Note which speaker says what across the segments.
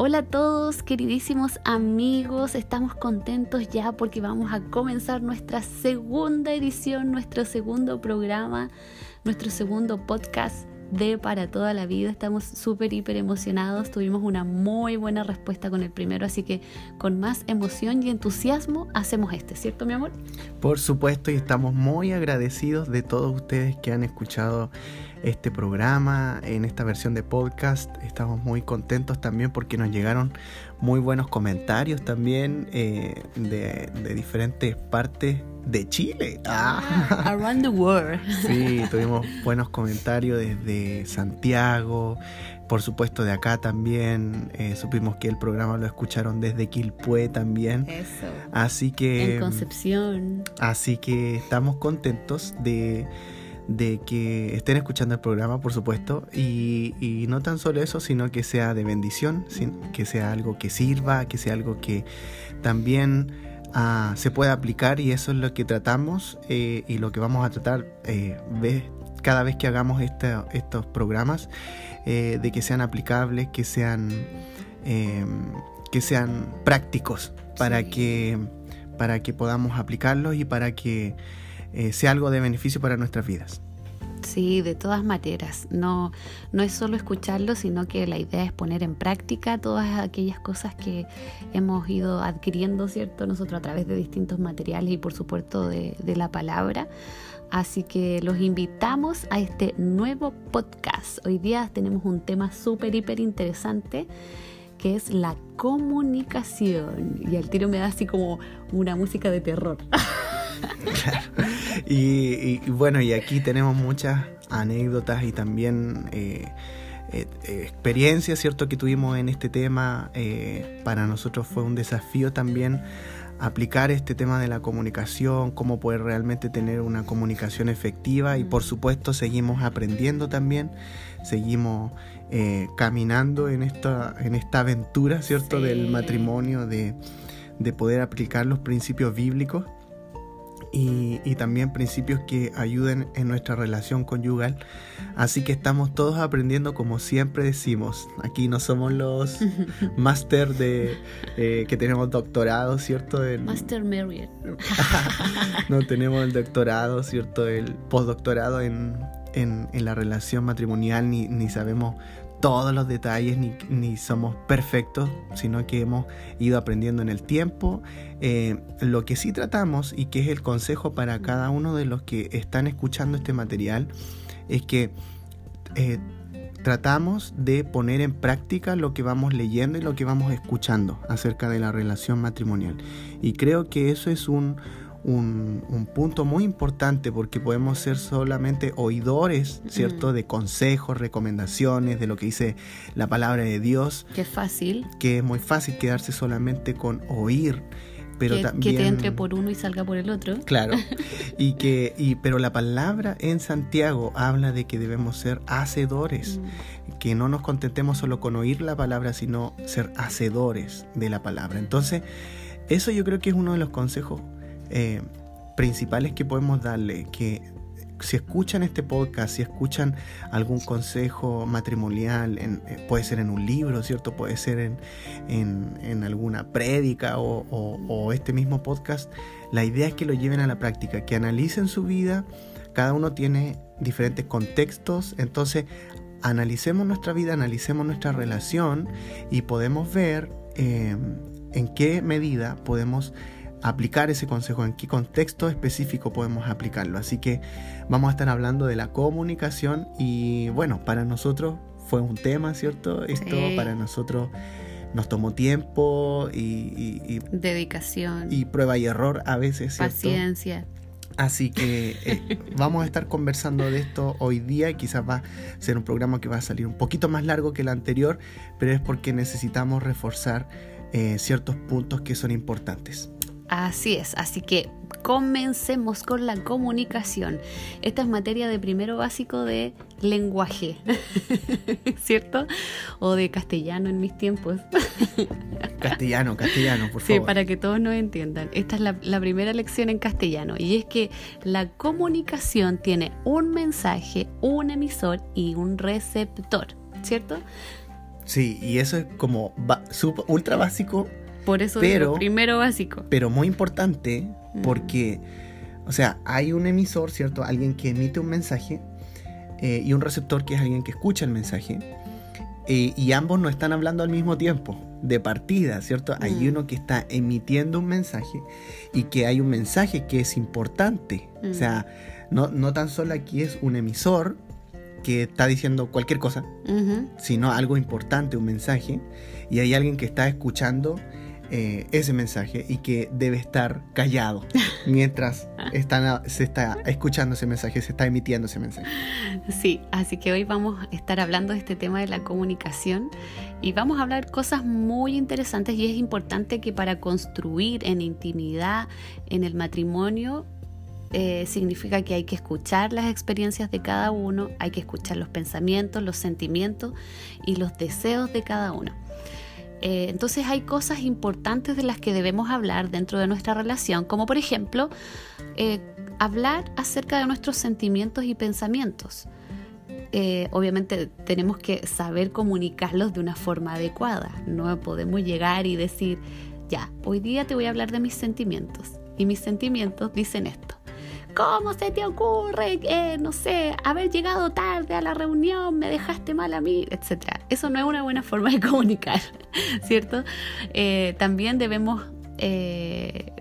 Speaker 1: Hola a todos, queridísimos amigos, estamos contentos ya porque vamos a comenzar nuestra segunda edición, nuestro segundo programa, nuestro segundo podcast de Para toda la vida. Estamos súper, hiper emocionados. Tuvimos una muy buena respuesta con el primero, así que con más emoción y entusiasmo hacemos este, ¿cierto, mi amor?
Speaker 2: Por supuesto, y estamos muy agradecidos de todos ustedes que han escuchado este programa en esta versión de podcast. Estamos muy contentos también porque nos llegaron muy buenos comentarios también eh, de, diferentes partes de Chile.
Speaker 1: Ah, around the world.
Speaker 2: Sí, tuvimos buenos comentarios desde Santiago, por supuesto de acá también. Eh, supimos que el programa lo escucharon desde Quilpué también.
Speaker 1: Eso.
Speaker 2: Así que...
Speaker 1: En Concepción.
Speaker 2: Así que estamos contentos de de que estén escuchando el programa, por supuesto, y, no tan solo eso, sino que sea de bendición, que sea algo que sirva, que sea algo que también ah, se pueda aplicar y eso es lo que tratamos eh, y lo que vamos a tratar eh, cada vez que hagamos estos programas, eh, de que sean aplicables, que sean, em, que sean prácticos para, que, para que podamos aplicarlos y para que eh, sea algo de beneficio para nuestras vidas.
Speaker 1: Sí, de todas maneras. No, no es solo escucharlo, sino que la idea es poner en práctica todas aquellas cosas que hemos ido adquiriendo, ¿cierto? Nosotros a través de distintos materiales y por supuesto de, de la palabra. Así que los invitamos a este nuevo podcast. Hoy día tenemos un tema súper, hiper interesante que es la comunicación. Y al tiro me da así como una música de terror.
Speaker 2: y, bueno, y aquí tenemos muchas anécdotas y también eh, eh, experiencias, ¿cierto?, que tuvimos en este tema. Eh, para nosotros fue un desafío también aplicar este tema de la comunicación, cómo poder realmente tener una comunicación efectiva y por supuesto seguimos aprendiendo también, seguimos caminando en esta, en esta aventura, ¿cierto?, del matrimonio, de, de poder aplicar los principios bíblicos y, también principios que ayuden en nuestra relación conyugal. Así que estamos todos aprendiendo como siempre decimos. Aquí no somos los máster de eh, que tenemos doctorado, ¿cierto?
Speaker 1: El, Master Marriott.
Speaker 2: no tenemos el doctorado, ¿cierto? El postdoctorado en, en, en la relación matrimonial, ni, ni sabemos todos los detalles ni, somos perfectos, sino que hemos ido aprendiendo en el tiempo. Eh, lo que sí tratamos y que es el consejo para cada uno de los que están escuchando este material es que eh, tratamos de poner en práctica lo que vamos leyendo y lo que vamos escuchando acerca de la relación matrimonial. Y creo que eso es un, un, punto muy importante porque podemos ser solamente oidores, ¿cierto? De consejos, recomendaciones, de lo que dice la palabra de Dios.
Speaker 1: Que es fácil.
Speaker 2: Que es muy fácil quedarse solamente con oír. Pero
Speaker 1: que,
Speaker 2: también,
Speaker 1: que te entre por uno y salga por el otro.
Speaker 2: Claro. y que, y, pero la palabra en Santiago habla de que debemos ser hacedores, mm. que no nos contentemos solo con oír la palabra, sino ser hacedores de la palabra. Entonces, eso yo creo que es uno de los consejos eh, principales que podemos darle, que si escuchan este podcast, si escuchan algún consejo matrimonial, eh, puede ser en un libro, ¿cierto? Puede ser en, en, alguna prédica o, este mismo podcast, la idea es que lo lleven a la práctica, que analicen su vida, cada uno tiene diferentes contextos, entonces analicemos nuestra vida, analicemos nuestra relación y podemos ver eh, en qué medida podemos aplicar ese consejo, en qué contexto específico podemos aplicarlo. Así que vamos a estar hablando de la comunicación y bueno, para nosotros fue un tema, ¿cierto? Esto para nosotros nos tomó tiempo y,
Speaker 1: dedicación
Speaker 2: y prueba y error a veces. ¿cierto?
Speaker 1: Paciencia.
Speaker 2: Así que eh, vamos a estar conversando de esto hoy día y quizás va a ser un programa que va a salir un poquito más largo que el anterior, pero es porque necesitamos reforzar eh, ciertos puntos que son importantes.
Speaker 1: Así es, así que comencemos con la comunicación. Esta es materia de primero básico de lenguaje, ¿cierto? O de castellano en mis tiempos.
Speaker 2: castellano, castellano, por favor.
Speaker 1: Sí, para que todos nos entiendan. Esta es la, la primera lección en castellano y es que la comunicación tiene un mensaje, un emisor y un receptor, ¿cierto?
Speaker 2: Sí, y eso es como ultra básico.
Speaker 1: Por eso pero, primero básico.
Speaker 2: Pero muy importante mm. porque, o sea, hay un emisor, ¿cierto? Alguien que emite un mensaje eh, y un receptor que es alguien que escucha el mensaje. Eh, y ambos no están hablando al mismo tiempo, de partida, ¿cierto? Hay mm. uno que está emitiendo un mensaje y que hay un mensaje que es importante. O sea, mm. no, no tan solo aquí es un emisor que está diciendo cualquier cosa, sino algo importante, un mensaje, y hay alguien que está escuchando eh, ese mensaje y que debe estar callado mientras están, se está escuchando ese mensaje, se está emitiendo ese mensaje.
Speaker 1: Sí, así que hoy vamos a estar hablando de este tema de la comunicación y vamos a hablar cosas muy interesantes y es importante que para construir en intimidad en el matrimonio eh, significa que hay que escuchar las experiencias de cada uno, hay que escuchar los pensamientos, los sentimientos y los deseos de cada uno. Eh, entonces hay cosas importantes de las que debemos hablar dentro de nuestra relación, como por ejemplo eh, hablar acerca de nuestros sentimientos y pensamientos. obviamente tenemos que saber comunicarlos de una forma adecuada. No podemos llegar y decir, ya, hoy día te voy a hablar de mis sentimientos. Y mis sentimientos dicen esto. ¿Cómo se te ocurre, eh, no sé, haber llegado tarde a la reunión, me dejaste mal a mí, etcétera? Eso no es una buena forma de comunicar, ¿cierto? Eh, también debemos eh,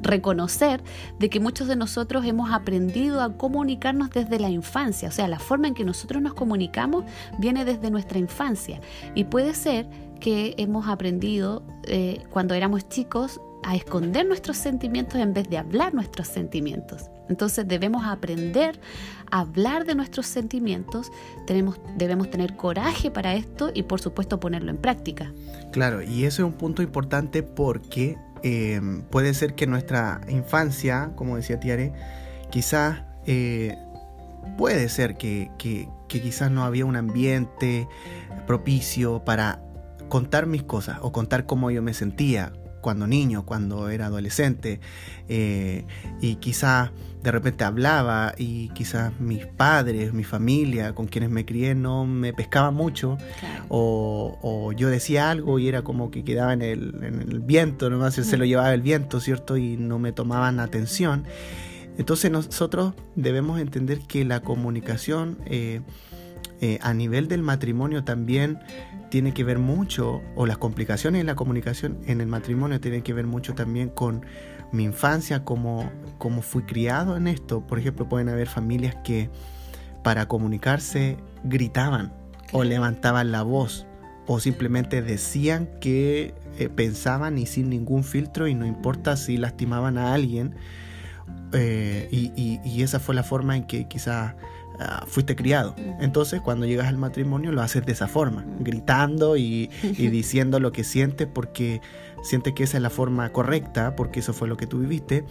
Speaker 1: reconocer de que muchos de nosotros hemos aprendido a comunicarnos desde la infancia, o sea, la forma en que nosotros nos comunicamos viene desde nuestra infancia y puede ser que hemos aprendido cuando éramos chicos a esconder nuestros sentimientos en vez de hablar nuestros sentimientos. Entonces debemos aprender a hablar de nuestros sentimientos, tenemos, debemos tener coraje para esto y por supuesto ponerlo en práctica.
Speaker 2: Claro, y eso es un punto importante porque eh, puede ser que nuestra infancia, como decía Tiare, quizás eh, puede ser que, que quizás no había un ambiente propicio para contar mis cosas o contar cómo yo me sentía, cuando niño, cuando era adolescente, eh, y quizás de repente hablaba y quizás mis padres, mi familia con quienes me crié no me pescaban mucho, o, yo decía algo y era como que quedaba en el, viento, nomás se lo llevaba el viento, ¿cierto? Y no me tomaban atención. Entonces nosotros debemos entender que la comunicación eh, eh, a nivel del matrimonio también tiene que ver mucho, o las complicaciones en la comunicación en el matrimonio tienen que ver mucho también con mi infancia, cómo, cómo fui criado en esto. Por ejemplo, pueden haber familias que para comunicarse gritaban o levantaban la voz o simplemente decían que eh, pensaban y sin ningún filtro y no importa si lastimaban a alguien. Eh, y, y, esa fue la forma en que quizás Ah, fuiste criado. Entonces, cuando llegas al matrimonio, lo haces de esa forma, gritando y, diciendo lo que sientes porque sientes que esa es la forma correcta, porque eso fue lo que tú viviste.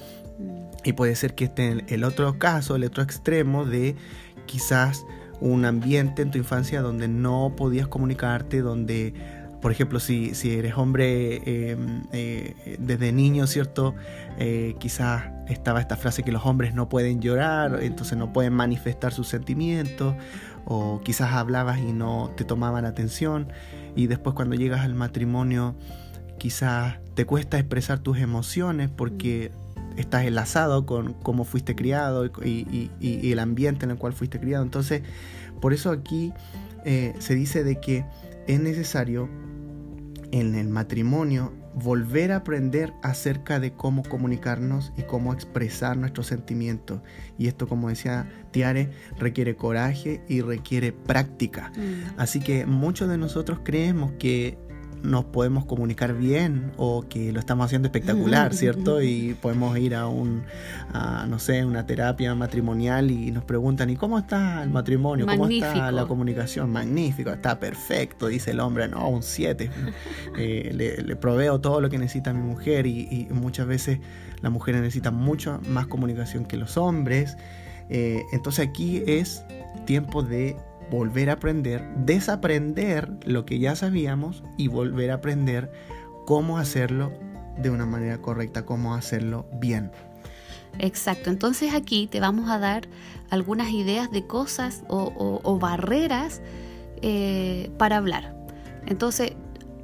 Speaker 2: Y puede ser que esté en el otro caso, el otro extremo de quizás un ambiente en tu infancia donde no podías comunicarte, donde por ejemplo, si, si eres hombre em, eh, desde niño, ¿cierto? Eh, quizás estaba esta frase que los hombres no pueden llorar, entonces no pueden manifestar sus sentimientos, o quizás hablabas y no te tomaban atención, y después cuando llegas al matrimonio, quizás te cuesta expresar tus emociones porque estás enlazado con cómo fuiste criado y, el ambiente en el cual fuiste criado. Entonces, por eso aquí eh, se dice de que es necesario en el matrimonio volver a aprender acerca de cómo comunicarnos y cómo expresar nuestros sentimientos. Y esto, como decía Tiare, requiere coraje y requiere práctica. Mm. Así que muchos de nosotros creemos que nos podemos comunicar bien o que lo estamos haciendo espectacular, ¿cierto? Y podemos ir a un, no sé, una terapia matrimonial y nos preguntan, ¿y cómo está el matrimonio? ¿Cómo está la comunicación? Magnífico, está perfecto, dice el hombre, no, un 7. Eh, le, proveo todo lo que necesita mi mujer y, muchas veces la mujer necesita mucho más comunicación que los hombres. Eh, entonces aquí es tiempo de volver a aprender, desaprender lo que ya sabíamos y volver a aprender cómo hacerlo de una manera correcta, cómo hacerlo bien.
Speaker 1: Exacto, entonces aquí te vamos a dar algunas ideas de cosas o, barreras eh, para hablar. Entonces,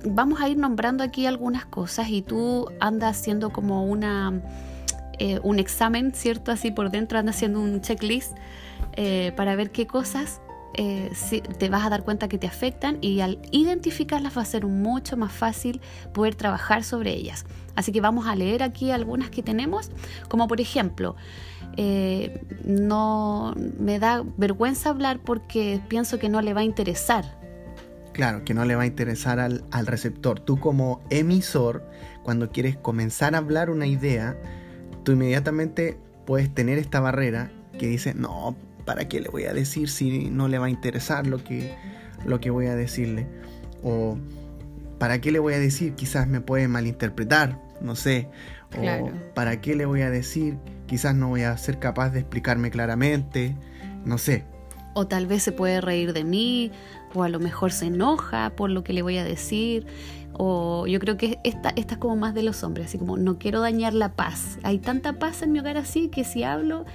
Speaker 1: vamos a ir nombrando aquí algunas cosas y tú andas haciendo como una eh, un examen, ¿cierto? Así por dentro andas haciendo un checklist eh, para ver qué cosas eh, te vas a dar cuenta que te afectan y al identificarlas va a ser mucho más fácil poder trabajar sobre ellas. Así que vamos a leer aquí algunas que tenemos, como por ejemplo, no me da vergüenza hablar porque pienso que no le va a interesar
Speaker 2: Claro, que no le va a interesar al, receptor. Tú como emisor, cuando quieres comenzar a hablar una idea, tú inmediatamente puedes tener esta barrera que dice, no, ¿para qué le voy a decir si no le va a interesar lo que, lo que voy a decirle? O ¿para qué le voy a decir? Quizás me puede malinterpretar, no sé. O ¿para qué le voy a decir? Quizás no voy a ser capaz de explicarme claramente, no sé.
Speaker 1: O tal vez se puede reír de mí, o a lo mejor se enoja por lo que le voy a decir, o yo creo que esta, esta es como más de los hombres, así como no quiero dañar la paz. Hay tanta paz en mi hogar así que si hablo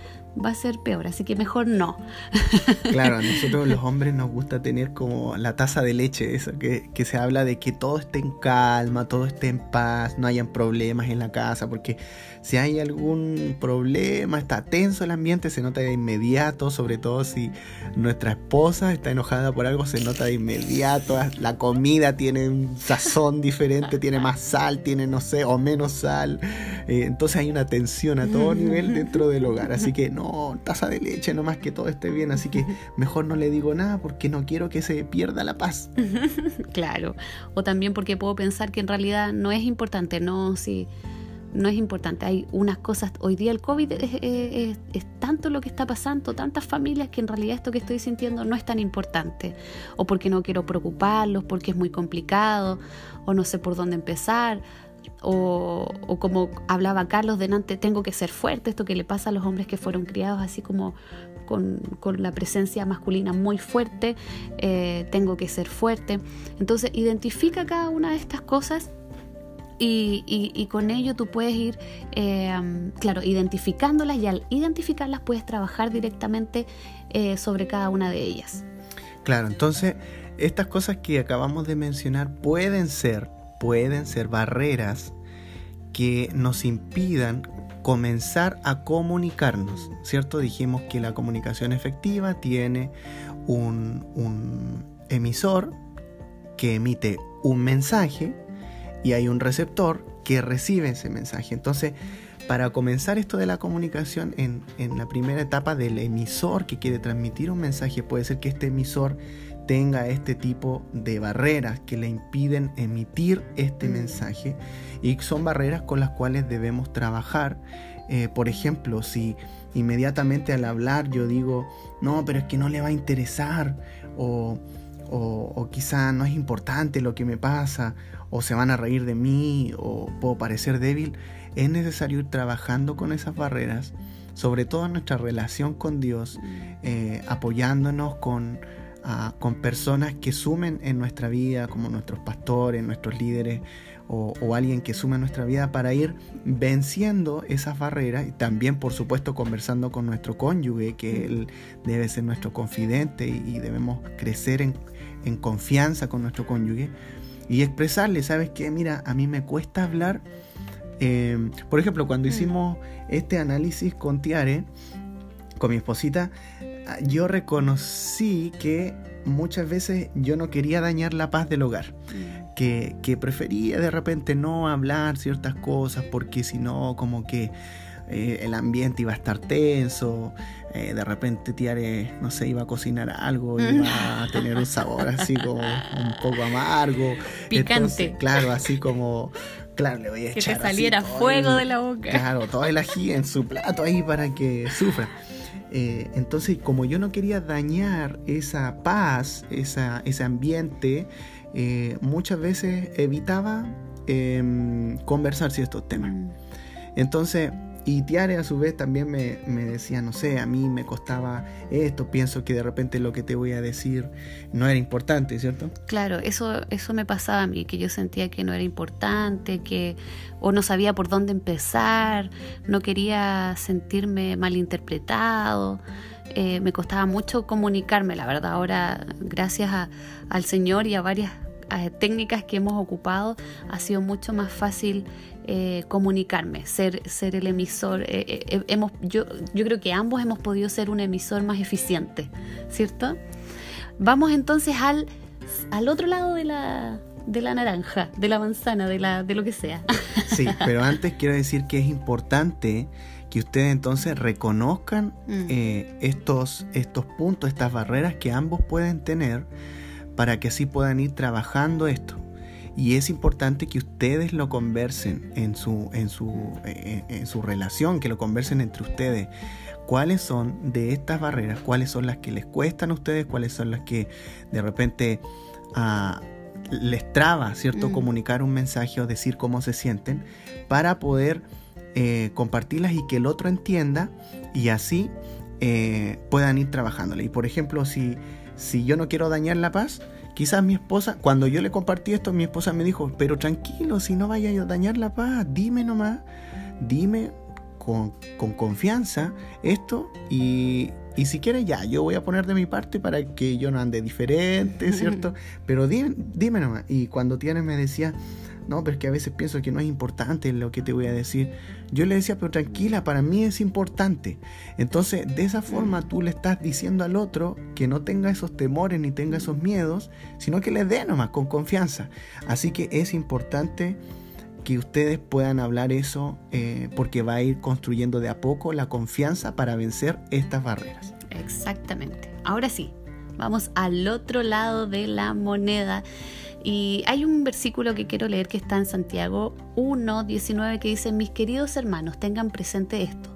Speaker 1: va a ser peor, así que mejor no.
Speaker 2: Claro, a nosotros los hombres nos gusta tener como la taza de leche, eso, que, que, se habla de que todo esté en calma, todo esté en paz, no hayan problemas en la casa, porque si hay algún problema, está tenso el ambiente, se nota de inmediato, sobre todo si nuestra esposa está enojada por algo, se nota de inmediato, la comida tiene un sazón diferente, tiene más sal, tiene no sé, o menos sal, eh, entonces hay una tensión a todo nivel dentro del hogar, así que no, taza de leche, no más que todo esté bien, así que mejor no le digo nada porque no quiero que se pierda la paz.
Speaker 1: claro, o también porque puedo pensar que en realidad no es importante, no, si no es importante. Hay unas cosas, hoy día el COVID es, tanto lo que está pasando, tantas familias que en realidad esto que estoy sintiendo no es tan importante. O porque no quiero preocuparlos, porque es muy complicado, o no sé por dónde empezar. O, o como hablaba Carlos delante, tengo que ser fuerte, esto que le pasa a los hombres que fueron criados así como con, con la presencia masculina muy fuerte, eh, tengo que ser fuerte. Entonces identifica cada una de estas cosas y, con ello tú puedes ir, eh, claro, identificándolas y al identificarlas puedes trabajar directamente eh, sobre cada una de ellas.
Speaker 2: Claro, entonces estas cosas que acabamos de mencionar pueden ser, pueden ser barreras que nos impidan comenzar a comunicarnos, ¿cierto? Dijimos que la comunicación efectiva tiene un emisor que emite un mensaje y hay un receptor que recibe ese mensaje. Entonces, para comenzar esto de la comunicación en, la primera etapa del emisor que quiere transmitir un mensaje, puede ser que este emisor tenga este tipo de barreras que le impiden emitir este mm. mensaje y son barreras con las cuales debemos trabajar. Eh, por ejemplo, si inmediatamente al hablar yo digo, no, pero es que no le va a interesar o, o, o quizá no es importante lo que me pasa o se van a reír de mí o puedo parecer débil, es necesario ir trabajando con esas barreras, sobre todo en nuestra relación con Dios, eh, apoyándonos con, ah, con personas que sumen en nuestra vida, como nuestros pastores, nuestros líderes o, alguien que sume en nuestra vida para ir venciendo esas barreras y también por supuesto conversando con nuestro cónyuge, que él debe ser nuestro confidente y, debemos crecer en confianza con nuestro cónyuge y expresarle, ¿sabes qué? Mira, a mí me cuesta hablar. Em, por ejemplo, cuando mm. hicimos este análisis con Tiare, con mi esposita, yo reconocí que muchas veces yo no quería dañar la paz del hogar. Mm. Que, que prefería de repente no hablar ciertas cosas porque si no, como que eh, el ambiente iba a estar tenso, eh, de repente Tiare, no sé, iba a cocinar algo, iba a tener un sabor así como un poco amargo.
Speaker 1: Picante.
Speaker 2: claro, así como, claro, le voy a echar.
Speaker 1: Que te saliera fuego de la boca.
Speaker 2: Claro, todo el ají en su plato ahí para que sufra. Eh, entonces, como yo no quería dañar esa paz, esa, ese ambiente, muchas veces evitaba em, conversar ciertos temas. Mm. Entonces, y Tiare a su vez también me, decía, no sé, a mí me costaba esto, pienso que de repente lo que te voy a decir no era importante, ¿cierto?
Speaker 1: Claro, eso, eso me pasaba a mí, que yo sentía que no era importante, que o no sabía por dónde empezar, no quería sentirme malinterpretado. Eh, me costaba mucho comunicarme, la verdad. Ahora, gracias al Señor y a varias eh, técnicas que hemos ocupado ha sido mucho más fácil eh, comunicarme, ser, ser el emisor. hemos, yo, yo creo que ambos hemos podido ser un emisor más eficiente, ¿cierto? Vamos entonces al, al otro lado de la, de la naranja, de la manzana, de, la, de lo que sea.
Speaker 2: Sí, pero antes quiero decir que es importante que ustedes entonces reconozcan mm. eh, estos, estos puntos, estas barreras que ambos pueden tener para que así puedan ir trabajando esto. Y es importante que ustedes lo conversen en su, en su, en, su relación, que lo conversen entre ustedes. ¿Cuáles son de estas barreras? ¿Cuáles son las que les cuestan a ustedes? ¿Cuáles son las que de repente ah, les traba, ¿cierto? Mm. Comunicar un mensaje o decir cómo se sienten para poder eh, compartirlas y que el otro entienda y así eh, puedan ir trabajándole. Y por ejemplo, si, si yo no quiero dañar la paz, quizás mi esposa, cuando yo le compartí esto, mi esposa me dijo, pero tranquilo, si no vaya a dañar la paz, dime nomás, dime con, con confianza esto y, y si quieres, ya, yo voy a poner de mi parte para que yo no ande diferente, ¿cierto? Pero dime, dime nomás. Y cuando tienes me decía, no, pero es que a veces pienso que no es importante lo que te voy a decir. Yo le decía, pero tranquila, para mí es importante. Entonces, de esa forma tú le estás diciendo al otro que no tenga esos temores ni tenga esos miedos, sino que le dé nomás con confianza. Así que es importante que ustedes puedan hablar eso eh, porque va a ir construyendo de a poco la confianza para vencer estas barreras.
Speaker 1: Exactamente. Ahora sí, vamos al otro lado de la moneda y hay un versículo que quiero leer que está en Santiago 1, 19 que dice, mis queridos hermanos, tengan presente esto.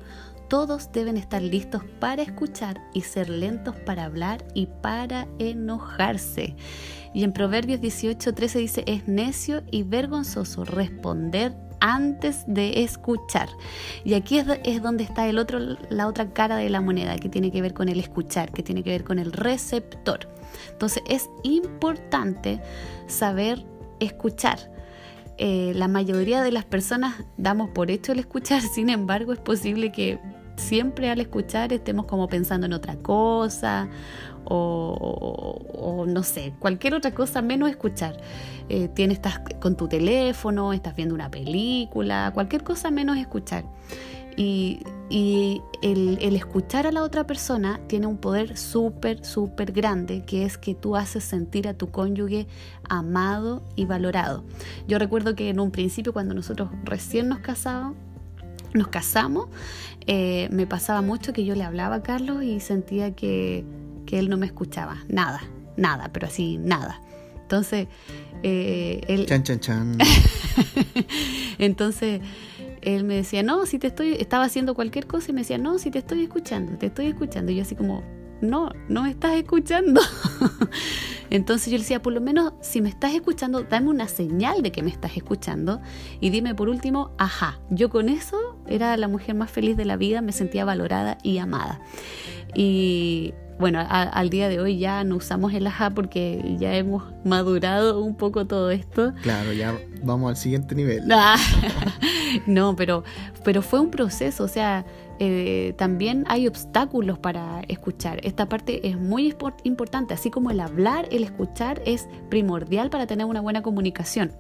Speaker 1: Todos deben estar listos para escuchar y ser lentos para hablar y para enojarse. Y en Proverbios 18, 13 dice, es necio y vergonzoso responder antes de escuchar. Y aquí es, es, donde está el otro, la otra cara de la moneda, que tiene que ver con el escuchar, que tiene que ver con el receptor. Entonces es importante saber escuchar. Eh, la mayoría de las personas damos por hecho el escuchar, sin embargo es posible que siempre al escuchar estemos como pensando en otra cosa o, no sé, cualquier otra cosa menos escuchar. Eh, tienes, estás con tu teléfono, estás viendo una película, cualquier cosa menos escuchar. Y, el, escuchar a la otra persona tiene un poder súper, súper grande, que es que tú haces sentir a tu cónyuge amado y valorado. Yo recuerdo que en un principio, cuando nosotros recién nos casamos, nos casamos, eh, me pasaba mucho que yo le hablaba a Carlos y sentía que, él no me escuchaba, nada, nada, pero así, nada. Entonces, eh, él...
Speaker 2: Chan, chan, chan.
Speaker 1: Entonces él me decía, no, si te estoy, estaba haciendo cualquier cosa y me decía, no, si te estoy escuchando, te estoy escuchando. Y yo así como, no, no me estás escuchando. Entonces yo le decía, por lo menos si me estás escuchando, dame una señal de que me estás escuchando y dime por último, ajá, yo con eso era la mujer más feliz de la vida, me sentía valorada y amada. Y bueno, al día de hoy ya no usamos el ajá porque ya hemos madurado un poco todo esto.
Speaker 2: Claro, ya vamos al siguiente nivel.
Speaker 1: no, pero, pero fue un proceso, o sea, eh, también hay obstáculos para escuchar. Esta parte es muy importante, así como el hablar, el escuchar es primordial para tener una buena comunicación.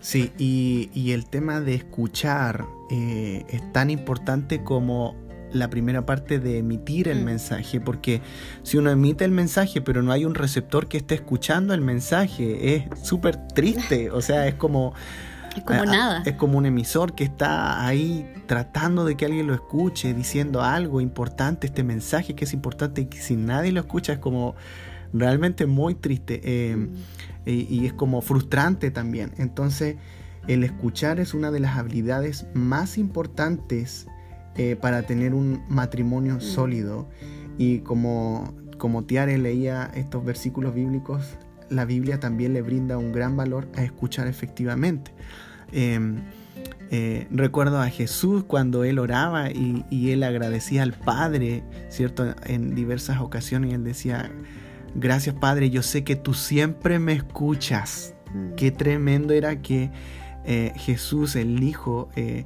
Speaker 2: Sí, y, el tema de escuchar eh, es tan importante como la primera parte de emitir el mm. mensaje, porque si uno emite el mensaje pero no hay un receptor que esté escuchando el mensaje, es súper triste, o sea, es como...
Speaker 1: Es como nada.
Speaker 2: Es como un emisor que está ahí tratando de que alguien lo escuche, diciendo algo importante, este mensaje que es importante y que si nadie lo escucha es como realmente muy triste eh, mm. y es como frustrante también. Entonces, el escuchar es una de las habilidades más importantes eh, para tener un matrimonio mm. sólido. Y como, como Tiare leía estos versículos bíblicos, la Biblia también le brinda un gran valor a escuchar efectivamente. Em, eh, recuerdo a Jesús cuando él oraba y, y, él agradecía al Padre, ¿cierto? En diversas ocasiones él decía, gracias Padre, yo sé que tú siempre me escuchas. Mm. Qué tremendo era que eh, Jesús, el Hijo, eh,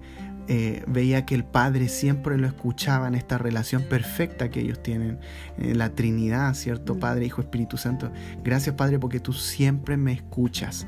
Speaker 2: veía que el Padre siempre lo escuchaba en esta relación perfecta que ellos tienen, en la Trinidad, ¿cierto? Mm. Padre, Hijo, Espíritu Santo. Gracias, Padre, porque tú siempre me escuchas.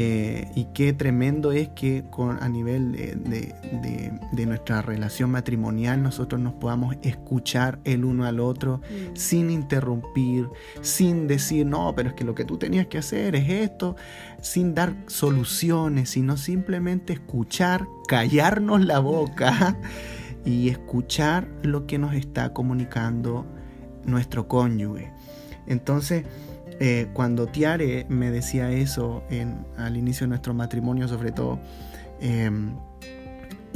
Speaker 2: Eh, y qué tremendo es que con, a nivel de, nuestra relación matrimonial nosotros nos podamos escuchar el uno al otro mm. sin interrumpir, sin decir, no, pero es que lo que tú tenías que hacer es esto, sin dar soluciones, sino simplemente escuchar, callarnos la boca y escuchar lo que nos está comunicando nuestro cónyuge. Entonces, eh, cuando Tiare me decía eso en, al inicio de nuestro matrimonio, sobre todo, em,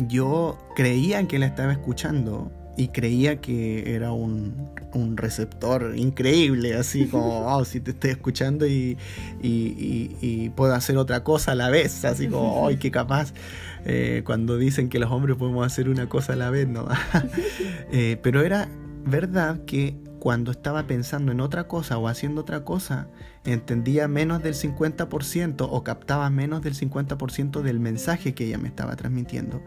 Speaker 2: yo creía que la estaba escuchando y creía que era un, receptor increíble, así como, oh, si te estoy escuchando y, puedo hacer otra cosa a la vez, así como, ¡ay, qué capaz! Eh, cuando dicen que los hombres podemos hacer una cosa a la vez, ¿no? Eh, pero era verdad que cuando estaba pensando en otra cosa o haciendo otra cosa, entendía menos del 50% o captaba menos del 50% del mensaje que ella me estaba transmitiendo.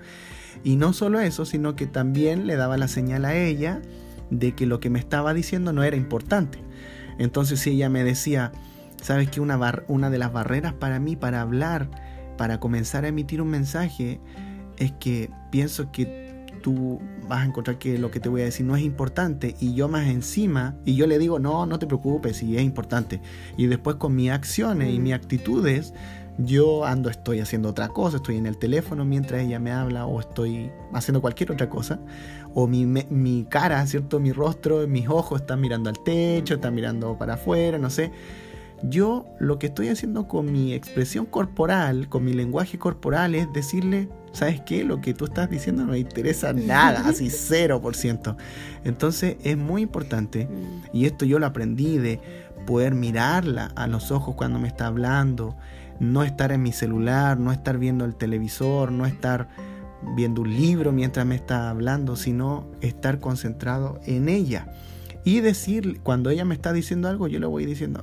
Speaker 2: Y no solo eso, sino que también le daba la señal a ella de que lo que me estaba diciendo no era importante. Entonces si ella me decía, sabes que una, una de las barreras para mí para hablar, para comenzar a emitir un mensaje, es que pienso que tú vas a encontrar que lo que te voy a decir no es importante y yo más encima y yo le digo, no, no te preocupes, si es importante. Y después con mis acciones y mis mm. actitudes, yo ando, estoy haciendo otra cosa, estoy en el teléfono mientras ella me habla o estoy haciendo cualquier otra cosa. O mi, mi cara, ¿cierto? Mi rostro, mis ojos están mirando al techo, están mirando para afuera, no sé. Yo lo que estoy haciendo con mi expresión corporal, con mi lenguaje corporal, es decirle, ¿sabes qué? Lo que tú estás diciendo no me interesa nada, así 0%. Entonces es muy importante, y esto yo lo aprendí de poder mirarla a los ojos cuando me está hablando, no estar en mi celular, no estar viendo el televisor, no estar viendo un libro mientras me está hablando, sino estar concentrado en ella. Y decir, cuando ella me está diciendo algo, yo le voy diciendo,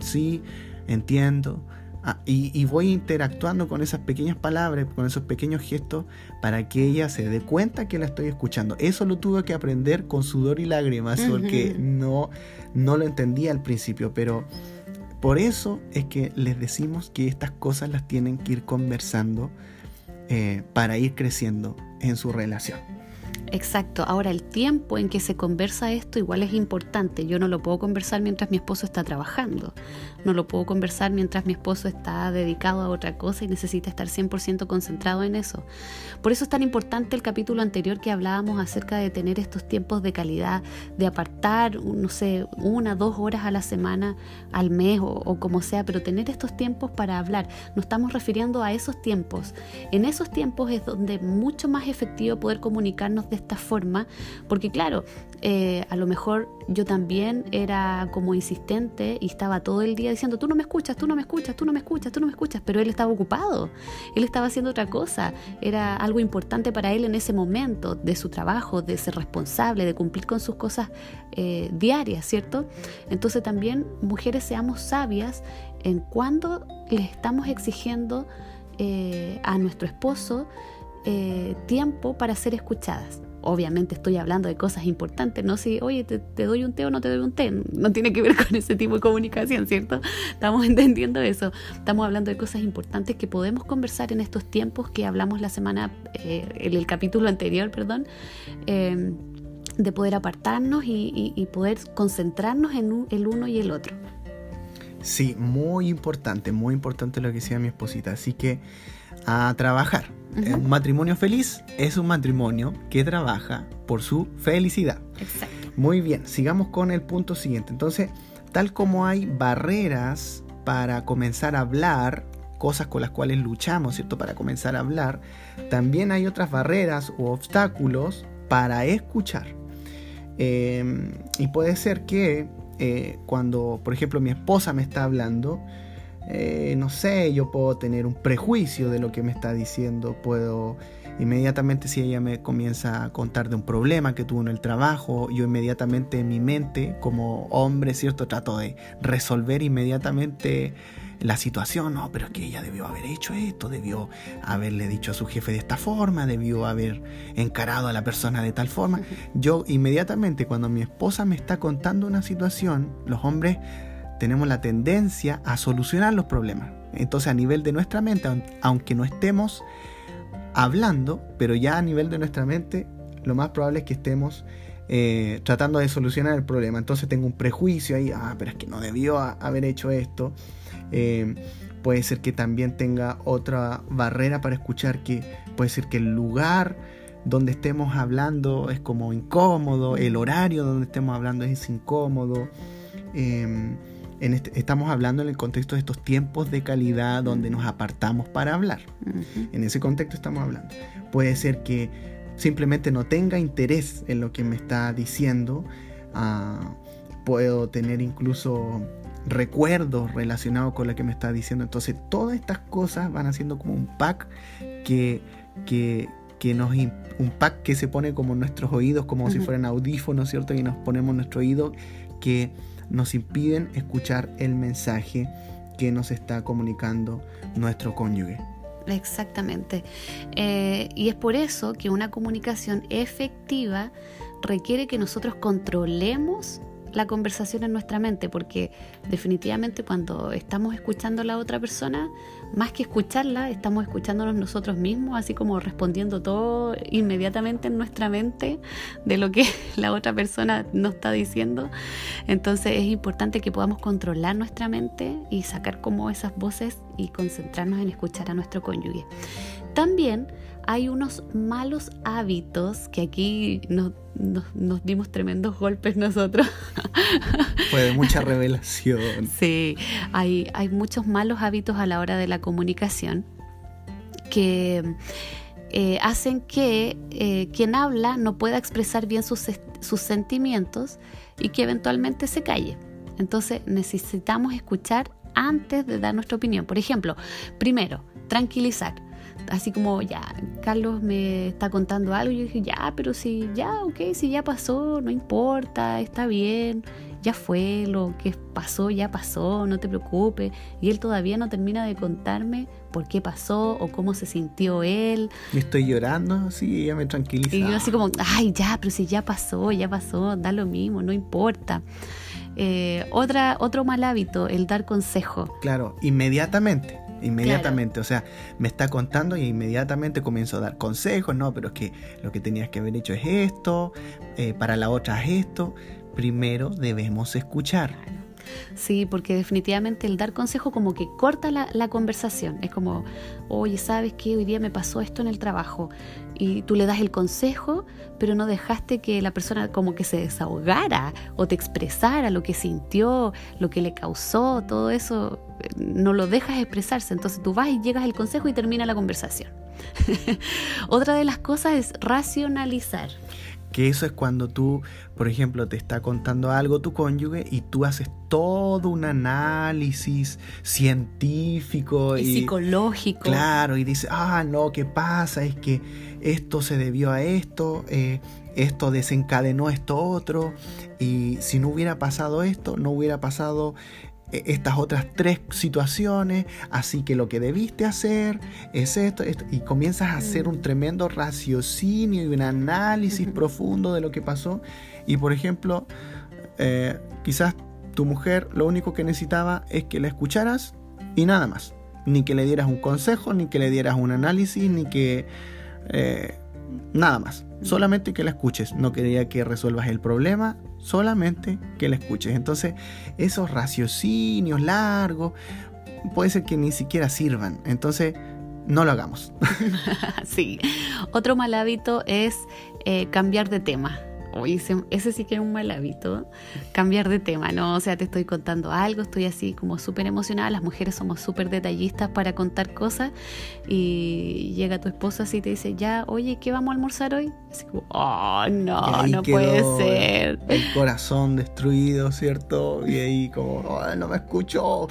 Speaker 2: sí, entiendo, Ah, y, voy interactuando con esas pequeñas palabras, con esos pequeños gestos, para que ella se dé cuenta que la estoy escuchando. Eso lo tuve que aprender con sudor y lágrimas, porque no, no lo entendía al principio, pero por eso es que les decimos que estas cosas las tienen que ir conversando eh, para ir creciendo en su relación.
Speaker 1: Exacto. Ahora, el tiempo en que se conversa esto igual es importante. Yo no lo puedo conversar mientras mi esposo está trabajando. No lo puedo conversar mientras mi esposo está dedicado a otra cosa y necesita estar 100% concentrado en eso. Por eso es tan importante el capítulo anterior que hablábamos acerca de tener estos tiempos de calidad, de apartar, no sé, una, dos horas a la semana, al mes o, como sea, pero tener estos tiempos para hablar. Nos estamos refiriendo a esos tiempos. En esos tiempos es donde mucho más efectivo poder comunicarnos de esta forma, porque claro, eh, a lo mejor yo también era como insistente y estaba todo el día diciendo, tú no me escuchas, tú no me escuchas, tú no me escuchas, tú no me escuchas, pero él estaba ocupado, él estaba haciendo otra cosa, era algo importante para él en ese momento de su trabajo, de ser responsable, de cumplir con sus cosas eh, diarias, ¿cierto? Entonces también mujeres seamos sabias en cuando le estamos exigiendo eh, a nuestro esposo tiempo para ser escuchadas obviamente estoy hablando de cosas importantes, no si, oye, te, doy un té o no te doy un té, no tiene que ver con ese tipo de comunicación, ¿cierto? Estamos entendiendo eso, estamos hablando de cosas importantes que podemos conversar en estos tiempos que hablamos la semana, eh, en el capítulo anterior, perdón. Em, de poder apartarnos y, poder concentrarnos en el uno y el otro.
Speaker 2: Sí, muy importante, muy importante lo que decía mi esposita. Así que a trabajar. Un matrimonio feliz es un matrimonio que trabaja por su felicidad.
Speaker 1: Exacto.
Speaker 2: Muy bien, sigamos con el punto siguiente. Entonces, tal como hay barreras para comenzar a hablar, cosas con las cuales luchamos, ¿cierto? Para comenzar a hablar, también hay otras barreras u obstáculos para escuchar. Em, y puede ser que eh, cuando, por ejemplo, mi esposa me está hablando, eh, no sé, yo puedo tener un prejuicio de lo que me está diciendo, puedo inmediatamente si ella me comienza a contar de un problema que tuvo en el trabajo, yo inmediatamente en mi mente como hombre, ¿cierto? Trato de resolver inmediatamente la situación, no, pero es que ella debió haber hecho esto, debió haberle dicho a su jefe de esta forma, debió haber encarado a la persona de tal forma. Yo inmediatamente cuando mi esposa me está contando una situación, los hombres tenemos la tendencia a solucionar los problemas. Entonces a nivel de nuestra mente, aunque no estemos hablando, pero ya a nivel de nuestra mente, lo más probable es que estemos eh, tratando de solucionar el problema. Entonces tengo un prejuicio ahí, ah, pero es que no debió haber hecho esto. Eh, puede ser que también tenga otra barrera para escuchar que puede ser que el lugar donde estemos hablando es como incómodo, el horario donde estemos hablando es incómodo. Em, en este, estamos hablando en el contexto de estos tiempos de calidad donde nos apartamos para hablar. En ese contexto estamos hablando. Puede ser que simplemente no tenga interés en lo que me está diciendo. Ah, puedo tener incluso recuerdos relacionados con lo que me está diciendo. Entonces todas estas cosas van haciendo como un pack que, que, que nos un pack que se pone como en nuestros oídos, como si fueran audífonos, ¿cierto? Y nos ponemos nuestro oído que nos impiden escuchar el mensaje que nos está comunicando nuestro cónyuge.
Speaker 1: Exactamente. Eh, y es por eso que una comunicación efectiva requiere que nosotros controlemos la conversación en nuestra mente, porque definitivamente cuando estamos escuchando a la otra persona, más que escucharla, estamos escuchándonos nosotros mismos, así como respondiendo todo inmediatamente en nuestra mente de lo que la otra persona nos está diciendo. Entonces es importante que podamos controlar nuestra mente y sacar como esas voces y concentrarnos en escuchar a nuestro cónyuge. También hay unos malos hábitos que aquí nos, dimos tremendos golpes nosotros.
Speaker 2: Fue de mucha revelación.
Speaker 1: Sí, hay, hay muchos malos hábitos a la hora de la comunicación que eh, hacen que eh, quien habla no pueda expresar bien sus, sus sentimientos y que eventualmente se calle. Entonces necesitamos escuchar antes de dar nuestra opinión. Por ejemplo, primero, tranquilizar así como, ya, Carlos me está contando algo, y yo dije, ya, pero si ya, ok, si ya pasó, no importa, está bien, ya fue, lo que pasó, ya pasó, no te preocupes. Y él todavía no termina de contarme por qué pasó o cómo se sintió él.
Speaker 2: Me estoy llorando, sí, ella me tranquiliza.
Speaker 1: Y yo así como, ay, ya, pero si ya pasó, ya pasó, da lo mismo, no importa. Eh, otra, otro mal hábito, el dar consejo.
Speaker 2: Claro, inmediatamente inmediatamente. O sea, me está contando y inmediatamente comienzo a dar consejos, no, pero es que lo que tenías que haber hecho es esto, eh, para la otra es esto. Primero debemos escuchar.
Speaker 1: Sí, porque definitivamente el dar consejo como que corta la, la, conversación. Es como, oye, ¿sabes qué? Hoy día me pasó esto en el trabajo. Y tú le das el consejo, pero no dejaste que la persona como que se desahogara o te expresara lo que sintió, lo que le causó, todo eso no lo dejas expresarse, entonces tú vas y llegas al consejo y termina la conversación. Otra de las cosas es racionalizar.
Speaker 2: Que eso es cuando tú, por ejemplo, te está contando algo tu cónyuge y tú haces todo un análisis científico
Speaker 1: y, psicológico.
Speaker 2: Claro, y dices, ah, no, ¿qué pasa? Es que esto se debió a esto, eh, esto desencadenó esto otro, y si no hubiera pasado esto, no hubiera pasado estas otras tres situaciones, así que lo que debiste hacer es esto, y comienzas a hacer un tremendo raciocinio y un análisis profundo de lo que pasó. Y por ejemplo, eh, quizás tu mujer lo único que necesitaba es que la escucharas y nada más. Ni que le dieras un consejo, ni que le dieras un análisis, ni que... Eh, nada más. Solamente que la escuches. No quería que resuelvas el problema, solamente que la escuches. Entonces, esos raciocinios largos puede ser que ni siquiera sirvan. Entonces, no lo hagamos.
Speaker 1: sí. Otro mal hábito es eh, cambiar de tema. Oye, ese, sí que es un mal hábito, cambiar de tema, ¿no? O sea, te estoy contando algo, estoy así como súper emocionada, las mujeres somos súper detallistas para contar cosas y llega tu esposa así y te dice, ya, oye, ¿qué vamos a almorzar hoy? Así como, oh, no, no puede ser.
Speaker 2: El corazón destruido, ¿cierto? Y ahí como, oh, no me escucho.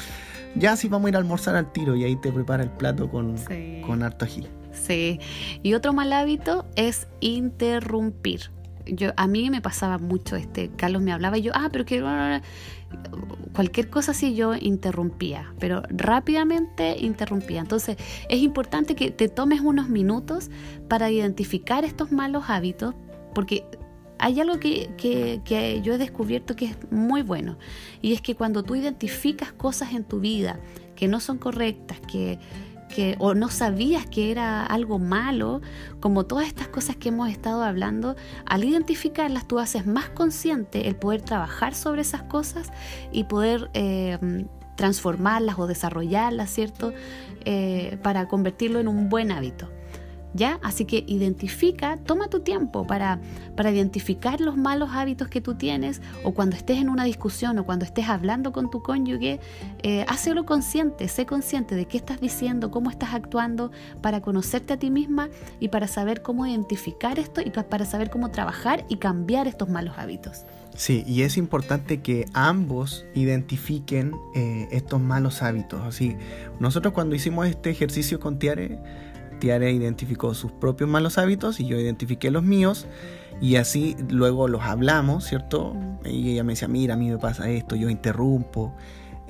Speaker 2: Ya sí vamos a ir a almorzar al tiro y ahí te prepara el plato con, con harto ají.
Speaker 1: Sí, y otro mal hábito es interrumpir yo, a mí me pasaba mucho este, Carlos me hablaba y yo, ah, pero que cualquier cosa si yo interrumpía, pero rápidamente interrumpía. Entonces es importante que te tomes unos minutos para identificar estos malos hábitos, porque hay algo que, que, yo he descubierto que es muy bueno, y es que cuando tú identificas cosas en tu vida que no son correctas, que, que, o no sabías que era algo malo, como todas estas cosas que hemos estado hablando, al identificarlas tú haces más consciente el poder trabajar sobre esas cosas y poder eh, transformarlas o desarrollarlas, ¿cierto? Eh, para convertirlo en un buen hábito. ¿Ya? Así que identifica, toma tu tiempo para, para identificar los malos hábitos que tú tienes o cuando estés en una discusión o cuando estés hablando con tu cónyuge, eh, hazlo consciente, sé consciente de qué estás diciendo, cómo estás actuando para conocerte a ti misma y para saber cómo identificar esto y para saber cómo trabajar y cambiar estos malos hábitos.
Speaker 2: Sí, y es importante que ambos identifiquen eh, estos malos hábitos. Así, nosotros cuando hicimos este ejercicio con Tiare, Tiare identificó sus propios malos hábitos y yo identifiqué los míos y así luego los hablamos, ¿cierto? Y ella me decía, mira, a mí me pasa esto, yo interrumpo.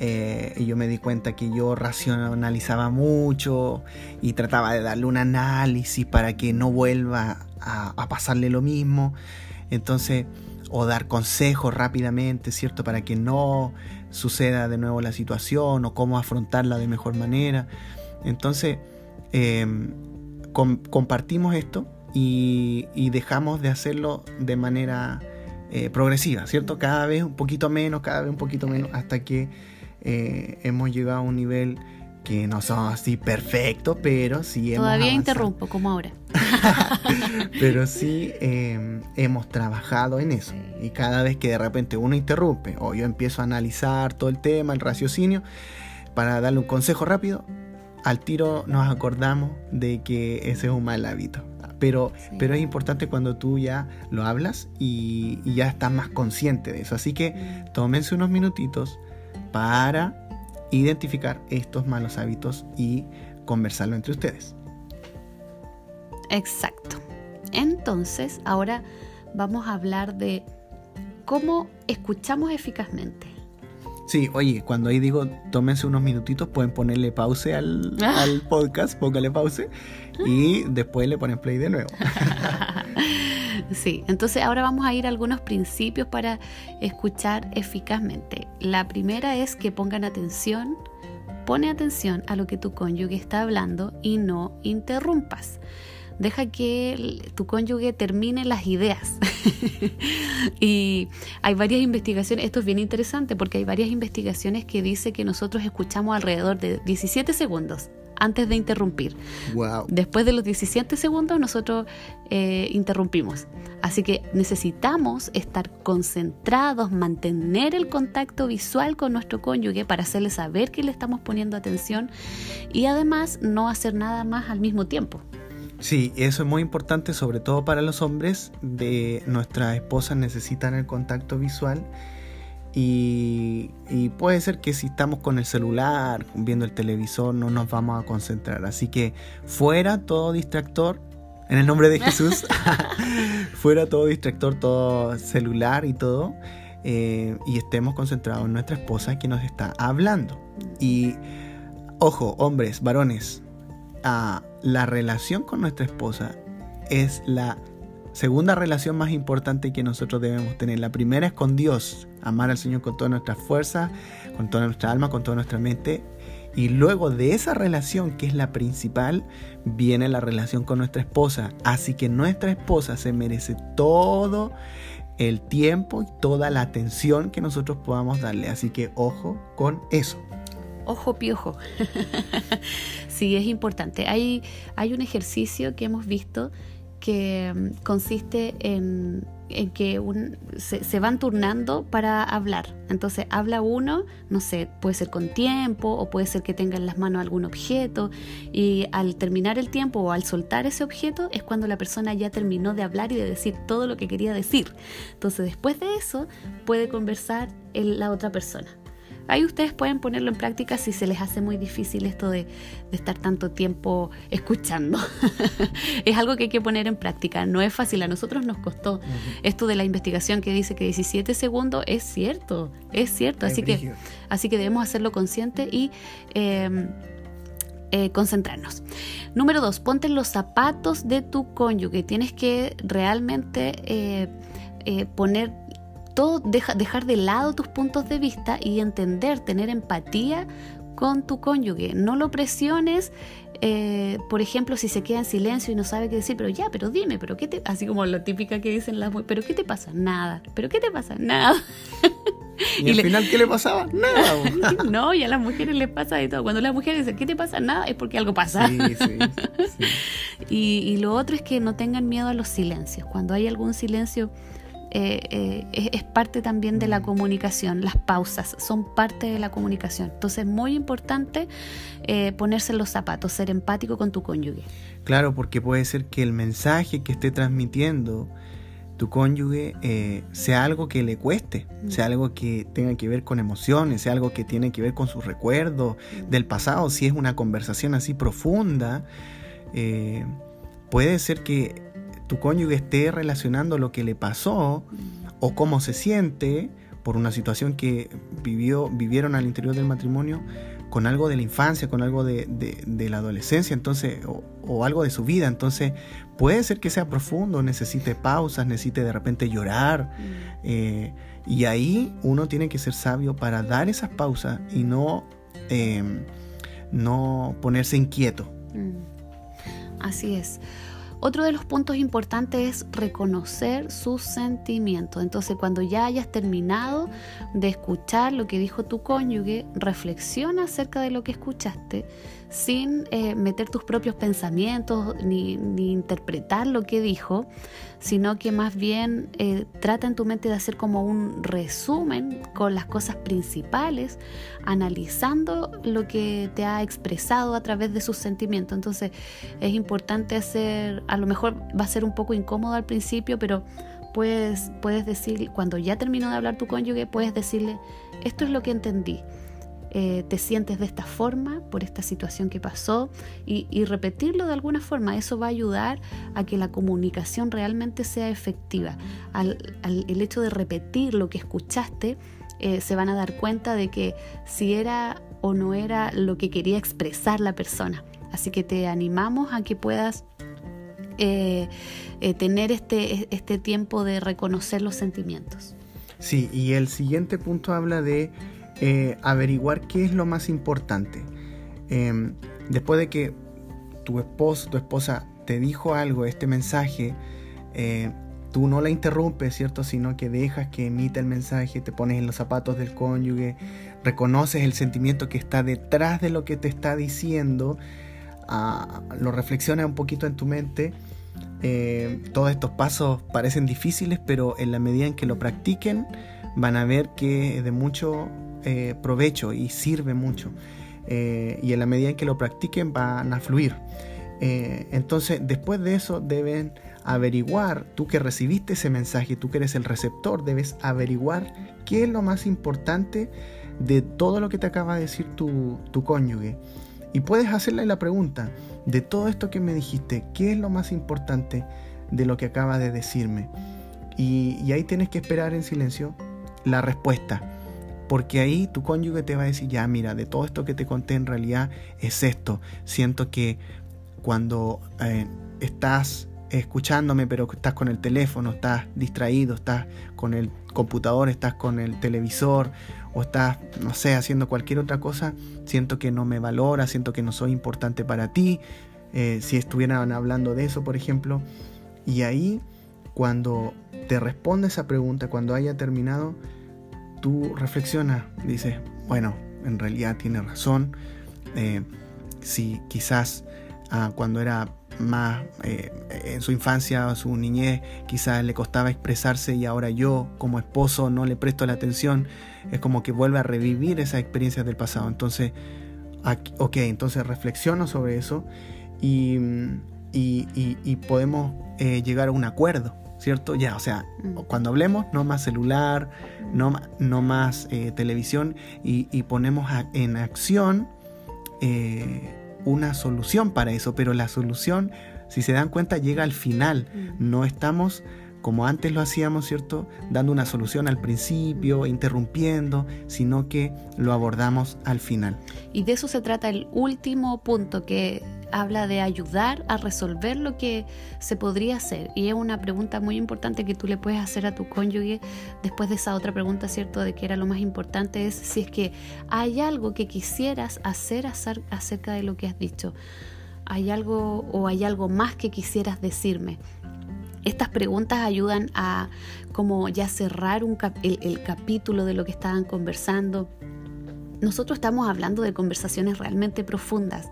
Speaker 2: Eh, y yo me di cuenta que yo racionalizaba mucho y trataba de darle un análisis para que no vuelva a, a pasarle lo mismo. Entonces, o dar consejos rápidamente, ¿cierto? Para que no suceda de nuevo la situación o cómo afrontarla de mejor manera. Entonces, Em, compartimos esto y, dejamos de hacerlo de manera eh, progresiva, ¿cierto? Cada vez un poquito menos, cada vez un poquito menos, hasta que eh, hemos llegado a un nivel que no somos así perfectos, pero sí
Speaker 1: hemos Todavía interrumpo, como ahora.
Speaker 2: pero sí em, hemos trabajado en eso. Y cada vez que de repente uno interrumpe o yo empiezo a analizar todo el tema, el raciocinio, para darle un consejo rápido, al tiro nos acordamos de que ese es un mal hábito. Pero, pero es importante cuando tú ya lo hablas y, ya estás más consciente de eso. Así que tómense unos minutitos para identificar estos malos hábitos y conversarlo entre ustedes.
Speaker 1: Exacto. Entonces, ahora vamos a hablar de cómo escuchamos eficazmente.
Speaker 2: Sí, oye, cuando ahí digo tómense unos minutitos, pueden ponerle pause al, ah. al podcast, póngale pause y después le ponen play de nuevo.
Speaker 1: Sí, entonces ahora vamos a ir a algunos principios para escuchar eficazmente. La primera es que pongan atención, pone atención a lo que tu cónyuge está hablando y no interrumpas deja que tu cónyuge termine las ideas. y hay varias investigaciones, esto es bien interesante porque hay varias investigaciones que dice que nosotros escuchamos alrededor de 17 segundos antes de interrumpir. Después de los 17 segundos nosotros eh, interrumpimos. Así que necesitamos estar concentrados, mantener el contacto visual con nuestro cónyuge para hacerle saber que le estamos poniendo atención y además no hacer nada más al mismo tiempo.
Speaker 2: Sí, eso es muy importante, sobre todo para los hombres. De nuestras esposas necesitan el contacto visual. Y, puede ser que si estamos con el celular, viendo el televisor, no nos vamos a concentrar. Así que fuera todo distractor, en el nombre de Jesús, fuera todo distractor, todo celular y todo. Eh, y estemos concentrados en nuestra esposa que nos está hablando. Y ojo, hombres, varones, la relación con nuestra esposa es la segunda relación más importante que nosotros debemos tener. La primera es con Dios, amar al Señor con toda nuestra fuerza, con toda nuestra alma, con toda nuestra mente. Y luego de esa relación, que es la principal, viene la relación con nuestra esposa. Así que nuestra esposa se merece todo el tiempo y toda la atención que nosotros podamos darle. Así que ojo con eso
Speaker 1: ojo piojo. sí, es importante. Hay, hay un ejercicio que hemos visto que mm, consiste en, que se, van turnando para hablar. Entonces habla uno, no sé, puede ser con tiempo o puede ser que tenga en las manos algún objeto y al terminar el tiempo o al soltar ese objeto es cuando la persona ya terminó de hablar y de decir todo lo que quería decir. Entonces después de eso puede conversar la otra persona. Ahí ustedes pueden ponerlo en práctica si se les hace muy difícil esto de, estar tanto tiempo escuchando. es algo que hay que poner en práctica, no es fácil, a nosotros nos costó. Esto de la investigación que dice que 17 segundos es cierto, es cierto, así que, así que debemos hacerlo consciente y... Em, eh, concentrarnos. Número dos, ponte los zapatos de tu cónyuge. Tienes que realmente eh, eh, poner todo, dejar de lado tus puntos de vista y entender, tener empatía con tu cónyuge. No lo presiones, por ejemplo, si se queda en silencio y no sabe qué decir, pero ya, pero dime, pero qué te, así como la típica que dicen las pero qué te pasa, nada, pero qué te pasa, nada.
Speaker 2: ¿Y, al final qué le pasaba? Nada.
Speaker 1: no, y a las mujeres les pasa de todo. Cuando las mujeres dicen, ¿qué te pasa? Nada, es porque algo pasa. Sí, sí, y, lo otro es que no tengan miedo a los silencios. Cuando hay algún silencio, eh, eh, es, parte también de la mm. comunicación. Las pausas son parte de la comunicación. Entonces es muy importante eh, ponerse los zapatos, ser empático con tu cónyuge.
Speaker 2: Claro, porque puede ser que el mensaje que esté transmitiendo tu cónyuge sea algo que le cueste, mm. sea algo que tenga que ver con emociones, sea algo que tiene que ver con sus recuerdos mm. del pasado, si es una conversación así profunda, puede ser que tu cónyuge esté relacionando lo que le pasó o cómo se siente por una situación que vivió, vivieron al interior del matrimonio con algo de la infancia, con algo de, la adolescencia, entonces, o, algo de su vida. Entonces, puede ser que sea profundo, necesite pausas, necesite de repente llorar. Eh, y ahí uno tiene que ser sabio para dar esas pausas y no, em, no ponerse inquieto. Mm.
Speaker 1: Así es. Otro de los puntos importantes es reconocer sus sentimientos. Entonces, cuando ya hayas terminado de escuchar lo que dijo tu cónyuge, reflexiona acerca de lo que escuchaste sin eh, meter tus propios pensamientos ni, interpretar lo que dijo, sino que más bien eh, trata en tu mente de hacer como un resumen con las cosas principales, analizando lo que te ha expresado a través de sus sentimientos. Entonces es importante hacer, a lo mejor va a ser un poco incómodo al principio, pero puedes, puedes decir, cuando ya terminó de hablar tu cónyuge, puedes decirle, esto es lo que entendí eh, te sientes de esta forma por esta situación que pasó y, repetirlo de alguna forma. Eso va a ayudar a que la comunicación realmente sea efectiva. Al, el hecho de repetir lo que escuchaste, eh, se van a dar cuenta de que si era o no era lo que quería expresar la persona. Así que te animamos a que puedas eh, tener este, este tiempo de reconocer los sentimientos.
Speaker 2: Sí, y el siguiente punto habla de eh, averiguar qué es lo más importante. Em, después de que tu esposo, tu esposa te dijo algo, este mensaje, eh, tú no la interrumpes, ¿cierto? Sino que dejas que emita el mensaje, te pones en los zapatos del cónyuge, reconoces el sentimiento que está detrás de lo que te está diciendo, ah, lo reflexionas un poquito en tu mente. Eh, todos estos pasos parecen difíciles, pero en la medida en que lo practiquen, van a ver que de mucho eh, provecho y sirve mucho. Eh, y en la medida en que lo practiquen van a fluir. Eh, entonces, después de eso deben averiguar, tú que recibiste ese mensaje, tú que eres el receptor, debes averiguar qué es lo más importante de todo lo que te acaba de decir tu, tu cónyuge. Y puedes hacerle la pregunta, de todo esto que me dijiste, ¿qué es lo más importante de lo que acaba de decirme? Y, y ahí tienes que esperar en silencio la respuesta. Porque ahí tu cónyuge te va a decir, ya mira, de todo esto que te conté en realidad es esto. Siento que cuando eh, estás escuchándome, pero estás con el teléfono, estás distraído, estás con el computador, estás con el televisor o estás, no sé, haciendo cualquier otra cosa, siento que no me valora, siento que no soy importante para ti. Eh, si estuvieran hablando de eso, por ejemplo. Y ahí, cuando te responde esa pregunta, cuando haya terminado, tú reflexionas, dices, bueno, en realidad tiene razón. Eh, si quizás ah, cuando era más eh, en su infancia o su niñez quizás le costaba expresarse y ahora yo como esposo no le presto la atención, es como que vuelve a revivir esas experiencias del pasado. Entonces, ok, entonces reflexiono sobre eso y, y, podemos eh, llegar a un acuerdo, ¿cierto? Ya, o sea, cuando hablemos, no más celular, no, no más eh, televisión y, ponemos en acción eh, una solución para eso, pero la solución, si se dan cuenta, llega al final. No estamos como antes lo hacíamos, ¿cierto? Dando una solución al principio, interrumpiendo, sino que lo abordamos al final.
Speaker 1: Y de eso se trata el último punto que habla de ayudar a resolver lo que se podría hacer. Y es una pregunta muy importante que tú le puedes hacer a tu cónyuge después de esa otra pregunta, ¿cierto? De que era lo más importante, es si es que hay algo que quisieras hacer acerca de lo que has dicho. Hay algo o hay algo más que quisieras decirme. Estas preguntas ayudan a como ya cerrar un el, capítulo de lo que estaban conversando. Nosotros estamos hablando de conversaciones realmente profundas.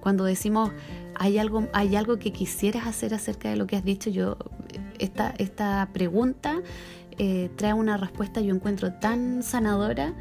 Speaker 1: Cuando decimos hay algo, hay algo que quisieras hacer acerca de lo que has dicho, yo esta, esta pregunta eh, trae una respuesta yo encuentro tan sanadora,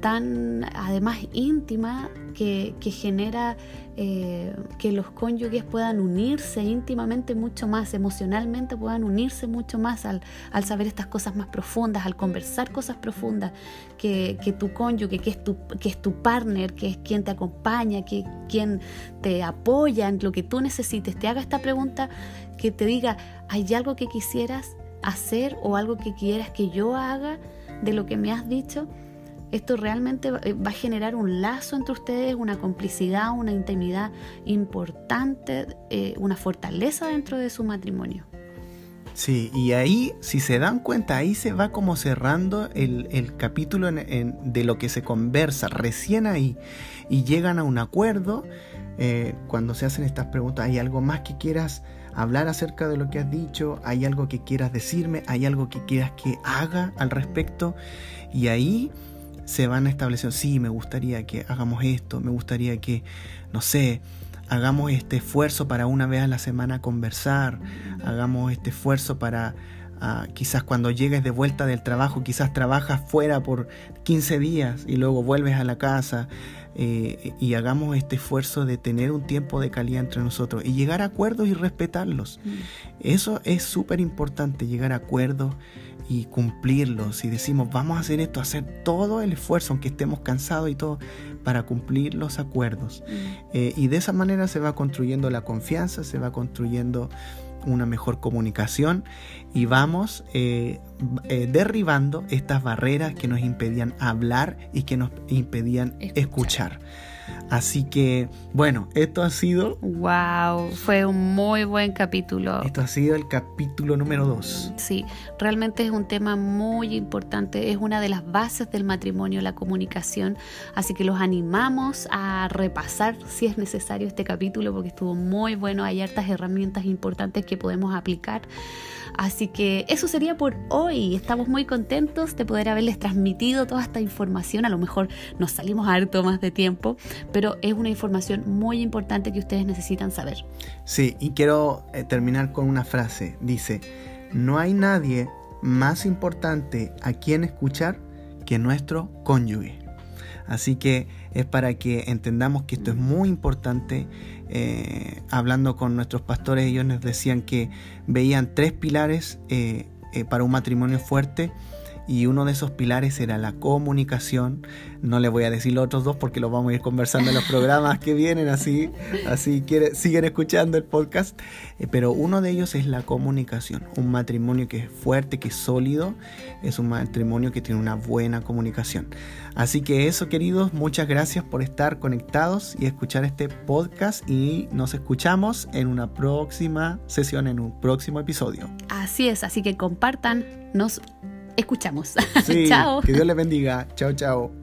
Speaker 1: tan además íntima, que, genera eh, que los cónyuges puedan unirse íntimamente mucho más, emocionalmente puedan unirse mucho más al, saber estas cosas más profundas, al conversar cosas profundas, que, tu cónyuge, que es tu, que es tu partner, que es quien te acompaña, que quien te apoya en lo que tú necesites, te haga esta pregunta, que te diga, ¿hay algo que quisieras hacer o algo que quieras que yo haga de lo que me has dicho? Esto realmente va a generar un lazo entre ustedes, una complicidad, una intimidad importante, eh, una fortaleza dentro de su matrimonio.
Speaker 2: Sí, y ahí, si se dan cuenta, ahí se va como cerrando el, capítulo de lo que se conversa, recién ahí, y llegan a un acuerdo. Eh, cuando se hacen estas preguntas, ¿hay algo más que quieras hablar acerca de lo que has dicho? ¿Hay algo que quieras decirme? ¿Hay algo que quieras que haga al respecto? Y ahí se van estableciendo, sí, me gustaría que hagamos esto, me gustaría que, no sé, hagamos este esfuerzo para una vez a la semana conversar, hagamos este esfuerzo para ah, quizás cuando llegues de vuelta del trabajo, quizás trabajas fuera por 15 días y luego vuelves a la casa eh, y hagamos este esfuerzo de tener un tiempo de calidad entre nosotros y llegar a acuerdos y respetarlos. Mm. Eso es súper importante, llegar a acuerdos y cumplirlos. Si decimos, vamos a hacer esto, hacer todo el esfuerzo, aunque estemos cansados y todo, para cumplir los acuerdos. Mm. Eh, y de esa manera se va construyendo la confianza, se va construyendo una mejor comunicación y vamos eh, eh, derribando estas barreras que nos impedían hablar y que nos impedían escuchar. Así que, bueno, esto ha sido...
Speaker 1: ¡Wow! Fue un muy buen capítulo.
Speaker 2: Esto ha sido el capítulo número 2.
Speaker 1: Sí, realmente es un tema muy importante. Es una de las bases del matrimonio, la comunicación. Así que los animamos a repasar si es necesario este capítulo porque estuvo muy bueno. Hay hartas herramientas importantes que podemos aplicar. Así que eso sería por hoy. Estamos muy contentos de poder haberles transmitido toda esta información. A lo mejor nos salimos harto más de tiempo, pero es una información muy importante que ustedes necesitan saber.
Speaker 2: Sí, y quiero eh, terminar con una frase. Dice, no hay nadie más importante a quien escuchar que nuestro cónyuge. Así que es para que entendamos que esto es muy importante. Eh, hablando con nuestros pastores, ellos nos decían que veían tres pilares eh, para un matrimonio fuerte y uno de esos pilares era la comunicación. No le voy a decir los otros dos porque los vamos a ir conversando en los programas que vienen, así, así quiere, siguen escuchando el podcast. Eh, pero uno de ellos es la comunicación. Un matrimonio que es fuerte, que es sólido, es un matrimonio que tiene una buena comunicación. Así que eso, queridos, muchas gracias por estar conectados y escuchar este podcast y nos escuchamos en una próxima sesión, en un próximo episodio.
Speaker 1: Así es, así que compartan, nos escuchamos.
Speaker 2: chao. Que Dios les bendiga. Chao, chao.